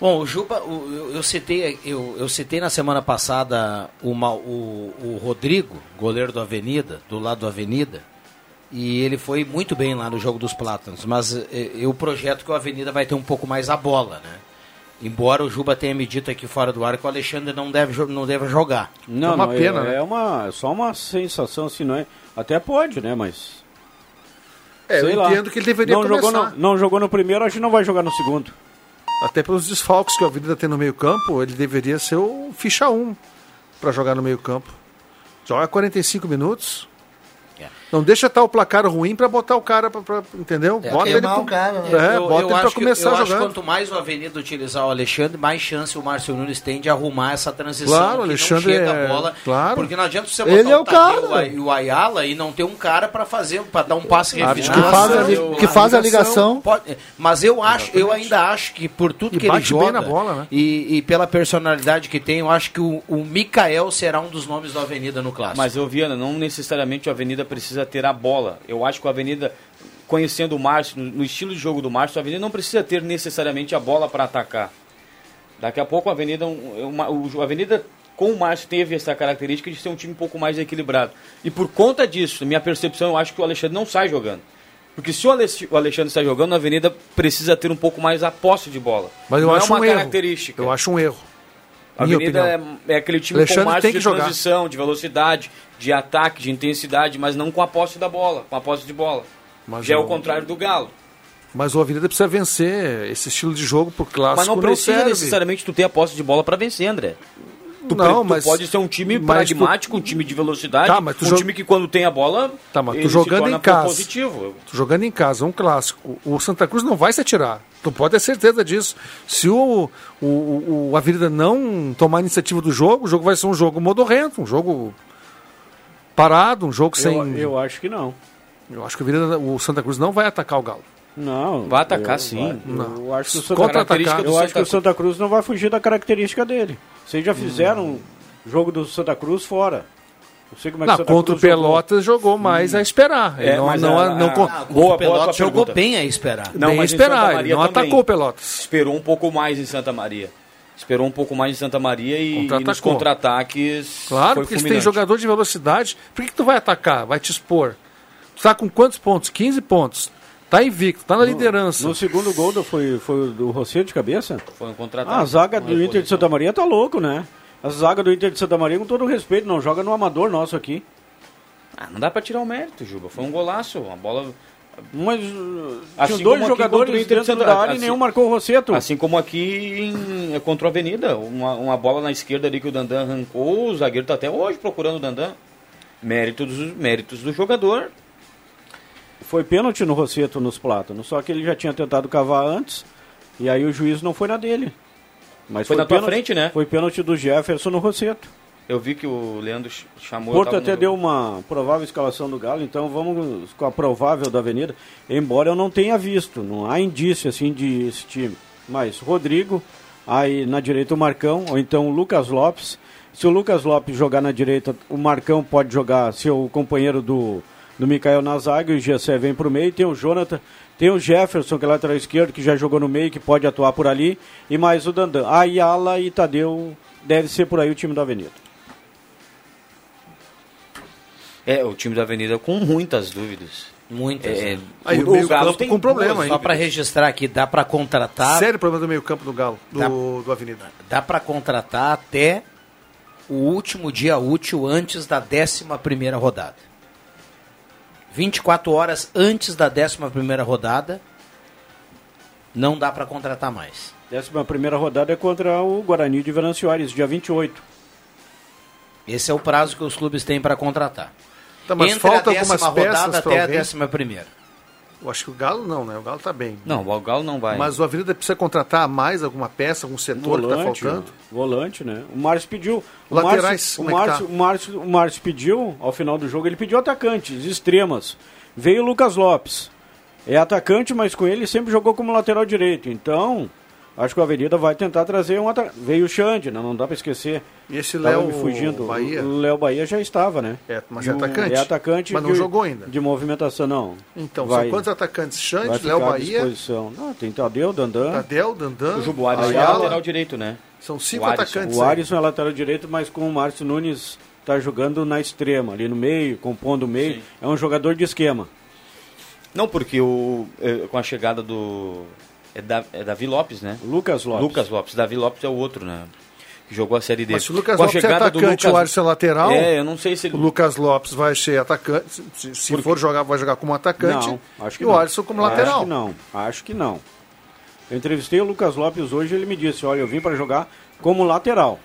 Bom, o Juba, eu, eu citei, eu, eu citei na semana passada o, Ma- o, o Rodrigo, goleiro do Avenida, do lado do Avenida, e ele foi muito bem lá no jogo dos Plátanos, mas eh, eu projeto que o Avenida vai ter um pouco mais a bola, né? Embora o Juba tenha me dito aqui fora do ar que o Alexandre não deve, não deve jogar. Não, É uma não, pena, é, né? é uma, é só uma sensação, assim, não é? Até pode, né? Mas. É, sei eu lá. entendo que ele deveria não começar. Jogou no, não jogou no primeiro, acho que não vai jogar no segundo. Até pelos desfalques que o Avenida tem no meio campo, ele deveria ser o ficha 1 para jogar no meio campo. Joga 45 minutos. É. Não deixa estar o placar ruim para botar o cara pra, pra- entendeu? É, bota ele pro- o cara, né? É, eu, bota eu ele para acho que- começar eu acho que jogando. quanto mais o Avenida utilizar o Alexandre, mais chance o Márcio Nunes tem de arrumar essa transição. Claro, que o Alexandre não chega é- a bola. claro. Porque não adianta você Ele botar é o Tadeu cara. e o Ayala e não ter um cara para fazer, para dar um passe refinado. Que faz a, li- Eu- que faz a ligação. Pode- mas eu acho, eu ainda acho que por tudo E que ele bate bem joga na bola, né? e, e pela personalidade que tem, eu acho que o, o Mikael será um dos nomes do Avenida no clássico. Mas, eu Viana, não necessariamente o Avenida precisa ter a bola. Eu acho que o Avenida, conhecendo o Márcio, no, estilo de jogo do Márcio, o Avenida não precisa ter necessariamente a bola para atacar. Daqui a pouco o Avenida, um- uma- o Avenida com o Márcio teve essa característica de ser um time um pouco mais equilibrado. E por conta disso, minha percepção, eu acho que o Alexandre não sai jogando. Porque se o Alex- o Alexandre sai jogando, a Avenida precisa ter um pouco mais a posse de bola. Mas eu não acho é uma um erro. característica. Eu acho um erro. Avenida é, é aquele time Alexandre com mais de jogar. transição, de velocidade, de ataque, de intensidade, mas não com a posse da bola, com a posse de bola. Mas Já é o contrário do Galo. Mas o Avenida precisa vencer esse estilo de jogo por clássico. mas não precisa serve. necessariamente tu ter a posse de bola para vencer, André. Tu, Não, tu mas- pode ser um time mas tu- pragmático, um time de velocidade, Tá, um time que quando tem a bola, Tá, mas tu jogando em casa. positivo. Tu jogando em casa, um clássico, o Santa Cruz não vai se atirar. Tu pode ter certeza disso. Se o, o, o, o Avenida não tomar a iniciativa do jogo, o jogo vai ser um jogo modorrento, um jogo parado, um jogo sem. Eu, eu acho que não. Eu acho que o, Avenida, o Santa Cruz não vai atacar o Galo. Não. Vai atacar eu, sim. Eu, Não. eu acho que o Santa, eu acho que o Santa Cruz não vai fugir da característica dele. Vocês já fizeram o jogo do Santa Cruz fora. Não sei como é que Não, Santa contra o Cruz jogou. Pelotas jogou mais a esperar. É, não, mas não, a- não, a- a- boa, o Pelotas jogou bem a esperar. Não, bem Santa esperar. Ele não também. atacou o Pelotas. Esperou um pouco mais em Santa Maria. Esperou um pouco mais em Santa Maria e, e nos contra-ataques. Claro, foi porque eles têm fulminante. jogador de velocidade. Por que, que tu vai atacar? Vai te expor. Tu tá com quantos pontos? 15 pontos. Tá invicto, tá na liderança. No segundo gol do, foi, foi o do Rosseiro de cabeça? Foi um contra-ataque. Ah, a zaga do Inter de. Santa Maria tá louco, né? A zaga do Inter de Santa Maria, com todo respeito, não joga no amador nosso aqui. Ah, não dá pra tirar o mérito, Juba. Foi um golaço. Uma bola. Mas uh, Assim tinha dois jogadores o Inter de dentro Santa- da área e assim- nenhum marcou o Rosseto. Assim como aqui em, contra a Avenida. Uma, uma bola na esquerda ali que o Dandan arrancou. O zagueiro tá até hoje procurando o Dandan. Méritos, méritos do jogador. Foi pênalti no Rosseto nos Plátanos, só que ele já tinha tentado cavar antes e aí o juiz não foi na dele. Mas Foi na tua pênalti- frente, né? Foi pênalti do Jefferson no Rosseto. Eu vi que o Leandro ch- chamou. O Porto até deu jogo. uma provável escalação do Galo, então vamos com a provável da Avenida. Embora eu não tenha visto, não há indício assim de esse time. Mas Rodrigo, aí na direita o Marcão, ou então o Lucas Lopes. Se o Lucas Lopes jogar na direita, o Marcão pode jogar seu companheiro do, do Mikael na zaga, e o Gessé vem pro meio, tem o Jonathan, tem o Jefferson, que é lateral esquerdo, que já jogou no meio, que pode atuar por ali, e mais o Dandan. Ayala e Tadeu, deve ser por aí o time da Avenida. É, o time da Avenida com muitas dúvidas. Muitas. É, né? Aí, o, o meio o Galo campo tem com problema duas ainda. Só para registrar aqui, dá para contratar, Sério problema do meio campo do Galo, do, Tá. do Avenida. dá para contratar até o último dia útil antes da 11ª rodada. 24 horas antes da 11ª rodada, não dá para contratar mais. Décima primeira rodada é contra o Guarani de Venâncio Aires, dia 28. Esse é o prazo que os clubes têm para contratar. Tá, mas Entre falta a décima algumas peças rodada pra até a alguém. décima primeira. Eu acho que o Galo não, né? O Galo tá bem. Não, o Galo não vai. Mas o Avenida precisa contratar mais alguma peça, algum setor que tá faltando? Volante, né? O Márcio pediu. O Laterais, Márcio, o, é que Márcio, tá? o, Márcio, o Márcio pediu, ao final do jogo, ele pediu atacantes, extremas. Veio o Lucas Lopes. É atacante, mas com ele sempre jogou como lateral direito. Então, acho que o Avenida vai tentar trazer um atacante. Veio o Xande, né? não dá para esquecer. E esse Léo fugindo. Bahia? O Léo Bahia já estava, né? É, mas é atacante? É atacante. Mas não de- jogou ainda. De movimentação, não. Então, vai, são quantos atacantes? Xande, Léo Bahia. Não, tem Tadeu, Dandan. Tadel, Dandan, O Jubo Ares é lateral direito, né? São cinco O atacantes. O. Alisson é lateral direito, mas com o Márcio Nunes tá jogando na extrema, ali no meio, compondo o meio. Sim. É um jogador de esquema. Não, porque o, eh, com a chegada do. É, da, é Davi Lopes, né? Lucas Lopes. Lucas Lopes. Davi Lopes é o outro, né? Que jogou a Série D. Mas se o Lucas Com a Lopes é atacante, Lucas- o Alisson é lateral, É, eu não sei se ele. o Lucas Lopes vai ser atacante. Se, se for jogar, vai jogar como atacante. Não, acho que e o. Alisson como lateral. Acho que não, acho que não. Eu entrevistei o Lucas Lopes hoje e ele me disse, olha, eu vim para jogar como lateral.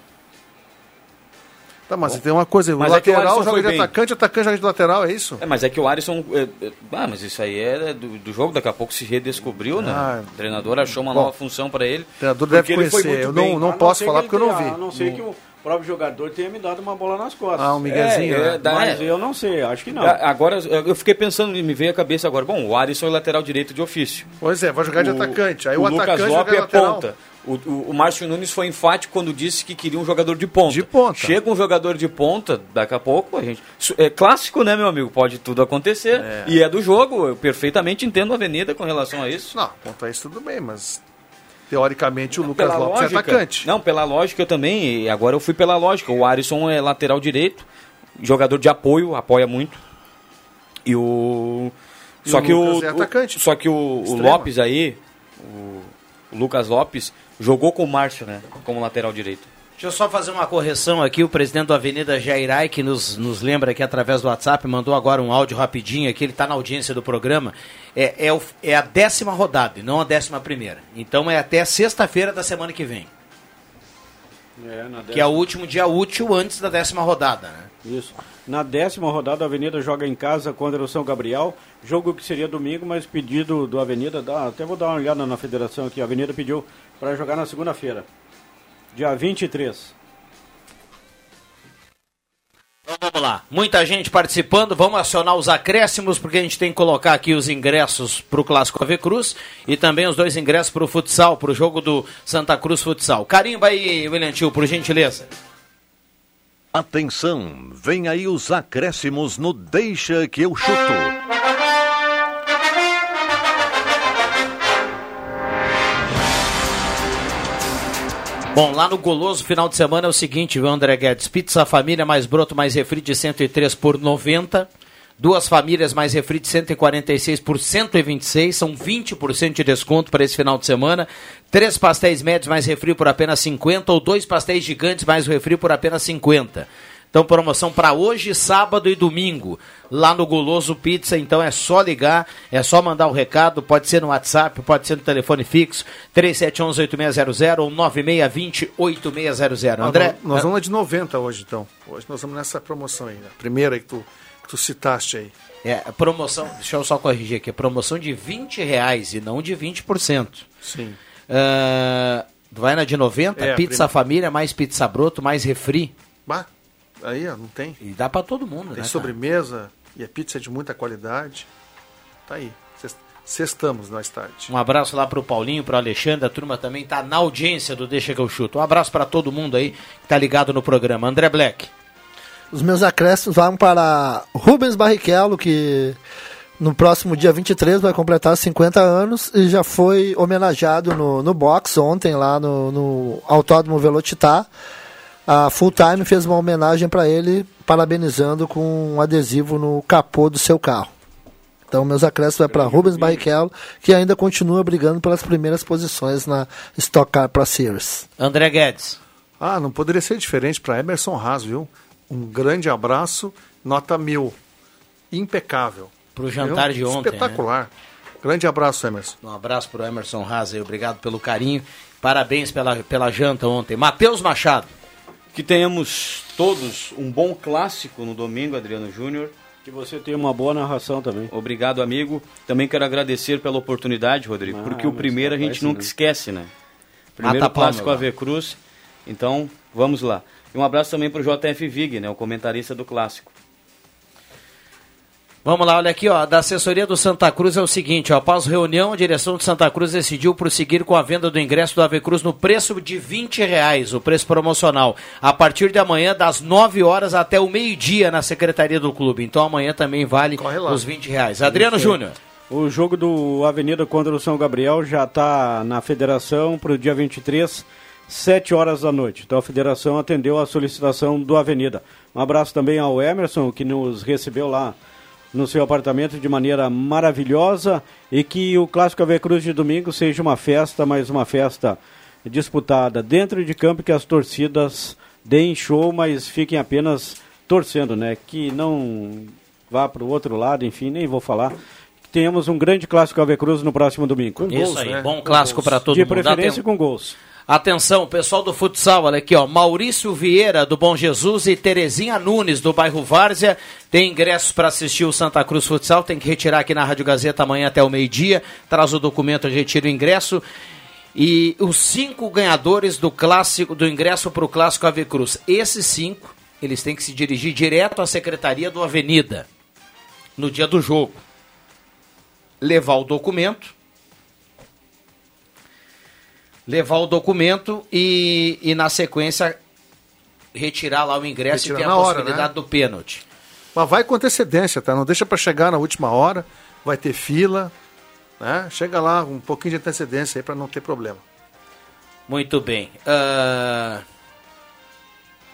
Tá, mas tem uma coisa, o Mas é o lateral Alisson joga foi de bem. atacante, atacante joga de lateral, é isso? É, mas é que o Alisson. é, é, ah, mas isso aí é do, do jogo, daqui a pouco se redescobriu, né? Ah, o treinador achou uma bom. nova função para ele. O treinador deve conhecer. muito Eu bem. não, não posso falar que porque eu não vi. A não ser que o próprio jogador tenha me dado uma bola nas costas. Ah, um miguezinho, É, né? é, dá- Mas é. eu não sei, acho que não. Agora, eu fiquei pensando, me veio a cabeça agora. Bom, o Alisson é lateral direito de ofício. Pois é, vai jogar de atacante. Aí o, Lucas atacante Lopes é lateral. ponta. O, o, o Márcio Nunes foi enfático quando disse que queria um jogador de ponta. De ponta. Chega um jogador de ponta, daqui a pouco a gente. É clássico, né, meu amigo? Pode tudo acontecer. E é do jogo. Eu perfeitamente entendo a Avenida com relação a isso. Não, ponto a isso tudo bem, mas teoricamente o Lucas Pela Lopes lógica, é atacante. Não, pela lógica eu também. Agora eu fui pela lógica. O Arisson é lateral direito, jogador de apoio, apoia muito. E o. E Só o que o, Lucas é Só que o, o. Lopes aí, o Lucas Lopes, jogou com o Márcio, né? Como lateral direito. Deixa eu só fazer uma correção aqui. O presidente do Avenida Jairai, que nos, nos lembra aqui através do WhatsApp, mandou agora um áudio rapidinho aqui. Ele está na audiência do programa. É, é, o- é a décima rodada e não a décima primeira. Então é até sexta-feira da semana que vem. É, na Que é o último dia útil antes da décima rodada, né? Isso. Na décima rodada, a Avenida joga em casa contra o São Gabriel. Jogo que seria domingo, mas pedido do Avenida. Dá, até vou dar uma olhada na federação aqui. A Avenida pediu para jogar na segunda-feira, dia 23. Então vamos lá. Muita gente participando. Vamos acionar os acréscimos, porque a gente tem que colocar aqui os ingressos para o Clássico Ave Cruz e também os dois ingressos para o futsal, para o jogo do Santa Cruz Futsal. Carimba aí, William Tio, por gentileza. Atenção, vem aí os acréscimos no Deixa que eu chuto. Bom, lá no Goloso, final de semana é o seguinte, André Guedes? Pizza família mais broto mais refri de 103 por 90. Duas famílias mais refri de 146 por 126. São 20% de desconto para esse final de semana. Três pastéis médios mais refri por apenas 50 ou dois pastéis gigantes mais refri por apenas 50. Então, promoção para hoje, sábado e domingo, lá no Goloso Pizza. Então, é só ligar, é só mandar o recado. Pode ser no WhatsApp, pode ser no telefone fixo, 3711-8600 ou 9620-8600. André, Ah, nós, nós vamos lá de 90 hoje, então. Hoje nós vamos nessa promoção aí. A primeira que tu, que tu citaste aí. é, promoção, deixa eu só corrigir aqui, promoção de 20 reais e não de 20%. Sim. Ah, vai na de 90, É, pizza família, mais pizza broto, mais refri. Bah, aí ó, não tem. E dá para todo mundo, Tem né? sobremesa e a pizza é de muita qualidade. Tá aí. Sextamos nós tarde. Um abraço lá pro Paulinho, pro Alexandre, a turma também tá na audiência do Deixa que eu chuto. Um abraço para todo mundo aí que tá ligado no programa. André Black. Os meus acréscimos vão para Rubens Barrichello, que no próximo dia 23 vai completar 50 anos e já foi homenageado no, no box ontem lá no, no Autódromo Velocitar. A Full Time fez uma homenagem para ele, parabenizando com um adesivo no capô do seu carro. Então, meus acréscimos vai para Rubens Barrichello, que ainda continua brigando pelas primeiras posições na Stock Car Pro Series. André Guedes. Ah, não poderia ser diferente para Emerson Haas, viu? Um grande abraço, nota mil. Impecável. Pro jantar de ontem, Espetacular. Grande abraço, Emerson. Um abraço pro Emerson Haas aí, obrigado pelo carinho. Parabéns pela, pela janta ontem. Matheus Machado. Que tenhamos todos um bom clássico no domingo, Adriano Júnior. Que você tenha uma boa narração também. Obrigado, amigo. Também quero agradecer pela oportunidade, Rodrigo, Ah, porque o primeiro a gente nunca né? esquece, né? Primeiro Mata clássico agora. AV Cruz. Então, vamos lá. E um abraço também para o JF Vig, né, o comentarista do clássico. Vamos lá, olha aqui, ó. Da assessoria do Santa Cruz é o seguinte, ó. Após reunião, a direção do Santa Cruz decidiu prosseguir com a venda do ingresso do Ave Cruz no preço de 20 reais, o preço promocional. A partir de amanhã, das 9 horas até o meio-dia na secretaria do clube. Então amanhã também vale os 20 reais. Adriano Júnior. O jogo do Avenida contra o São Gabriel já está na federação para o dia 23, 7 horas da noite. Então a federação atendeu a solicitação do Avenida. Um abraço também ao Emerson, que nos recebeu lá no seu apartamento de maneira maravilhosa e que o Clássico Ave Cruz de domingo seja uma festa, mas uma festa disputada dentro de campo que as torcidas deem show, mas fiquem apenas torcendo, né? Que não vá para o outro lado, enfim, nem vou falar. Tenhamos um grande Clássico Ave Cruz no próximo domingo. Isso aí, bom clássico para todo De mundo. preferência Aten- com gols. Atenção, pessoal do futsal, olha aqui, ó. Maurício Vieira, do Bom Jesus, e Terezinha Nunes, do bairro Várzea, tem ingressos para assistir o Santa Cruz Futsal. Tem que retirar aqui na Rádio Gazeta amanhã até o meio-dia. Traz o documento, a gente tira o ingresso. E os cinco ganhadores do clássico, do ingresso para o Clássico Ave Cruz. Esses cinco, eles têm que se dirigir direto à Secretaria do Avenida, no dia do jogo. Levar o documento levar o documento e, e na sequência retirar lá o ingresso Retirar e ter a hora, possibilidade né? do pênalti. Mas vai com antecedência, tá? Não deixa para chegar na última hora, vai ter fila, né? Chega lá um pouquinho de antecedência aí para não ter problema. Muito bem. Ah,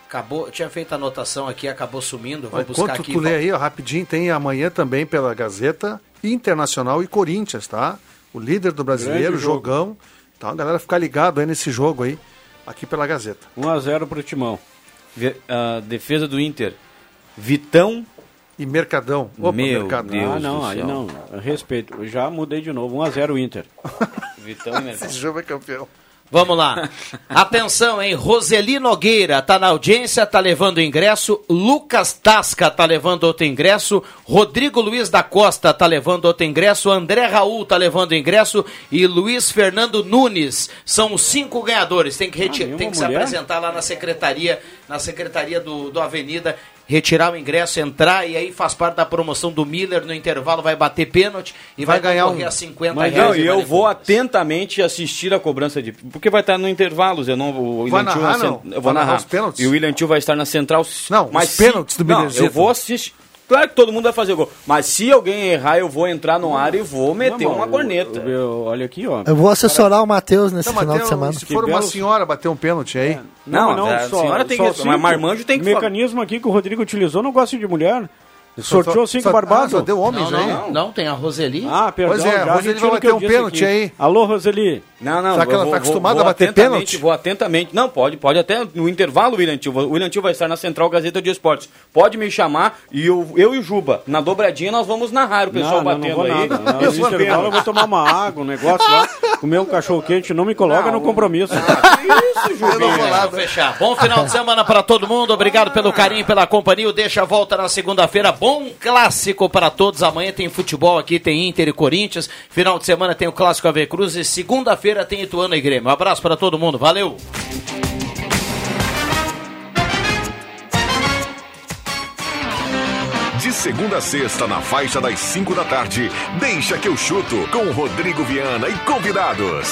acabou, eu tinha feito a anotação aqui, acabou sumindo. Vou buscar Enquanto aqui. tu lê aí, ó, rapidinho, tem amanhã também pela Gazeta Internacional e Corinthians, tá? O líder do brasileiro, jogão. Então a galera ficar ligado aí nesse jogo aí, aqui pela Gazeta. 1 a 0 para o Timão. A defesa do Inter, Vitão. E Mercadão. Opa, Meu Mercadão. Deus ah, não, do aí céu. não. Respeito. Eu Já mudei de novo. 1 a 0 Inter. Vitão e Mercado. Esse jogo é campeão. Vamos lá. Atenção, hein? Roseli Nogueira tá na audiência, tá levando ingresso. Lucas Tasca tá levando outro ingresso. Rodrigo Luiz da Costa tá levando outro ingresso. André Raul tá levando ingresso. E Luiz Fernando Nunes. São os cinco ganhadores. Tem que, reti- Ah, tem que se apresentar lá na secretaria, na secretaria do, do Avenida. Retirar o ingresso, entrar e aí faz parte da promoção do Miller no intervalo, vai bater pênalti e vai, Vai ganhar um- a 50 Mas reais. não, e eu vou atentamente assistir a cobrança de. Porque vai estar no intervalos. Eu não o Vai William Tio narrar, na cen- não? Eu vou Vai narrar narrar. os pênaltis? E o William Tio vai estar na central. Não, os se- pênaltis do Não, Millerzito. eu vou assistir. Claro que todo mundo vai fazer gol. Mas se alguém errar, eu vou entrar no ar e vou meter Não, uma o- corneta. o- o- olha aqui, ó. Eu vou assessorar o Matheus nesse Não, final tem de semana. se Que for uma belos- senhora bater um pênalti aí, Não, a senhora tem que- mas marmanjo tem que O mecanismo aqui que o Rodrigo utilizou não gosta de mulher. Sorteou cinco só- barbados. Ah, deu homens Não, aí. não, não, tem a Roseli. Ah, perdão. Pois é, já Roseli vai bater eu um pênalti aqui. aí. Alô, Roseli. Não, não, Será que ela vou- tá vou- acostumada vou a bater atentamente, pênalti? Vou atentamente. Não, pode, pode até no intervalo, William Tio. O William Tio vai estar na Central Gazeta de Esportes. Pode me chamar e eu, eu e o Juba, na dobradinha, nós vamos narrar o pessoal não, não, batendo não vou aí. nada. Não, (laughs) Esses no intervalo eu vou tomar uma água, um negócio lá, comer um cachorro quente, não me coloca Não, no compromisso. Isso, (laughs) Jubinho. Vamos fechar. Bom final de semana para todo mundo. Obrigado pelo carinho, pela companhia. O Deixa a volta na segunda-feira. Bom clássico para todos. Amanhã tem futebol aqui, tem Inter e Corinthians. Final de semana tem o clássico AV Cruz e segunda-feira tem Ituano e Grêmio. Um abraço para todo mundo. Valeu. De segunda a sexta, na faixa das 5 da tarde, deixa que eu chuto com Rodrigo Viana e convidados.